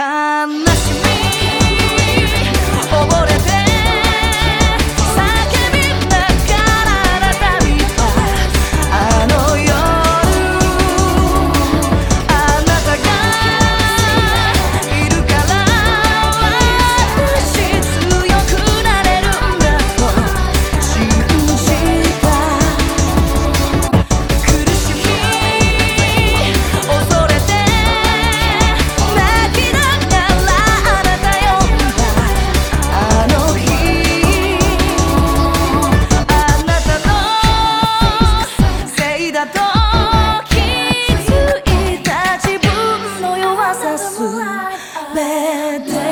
悲 bad day.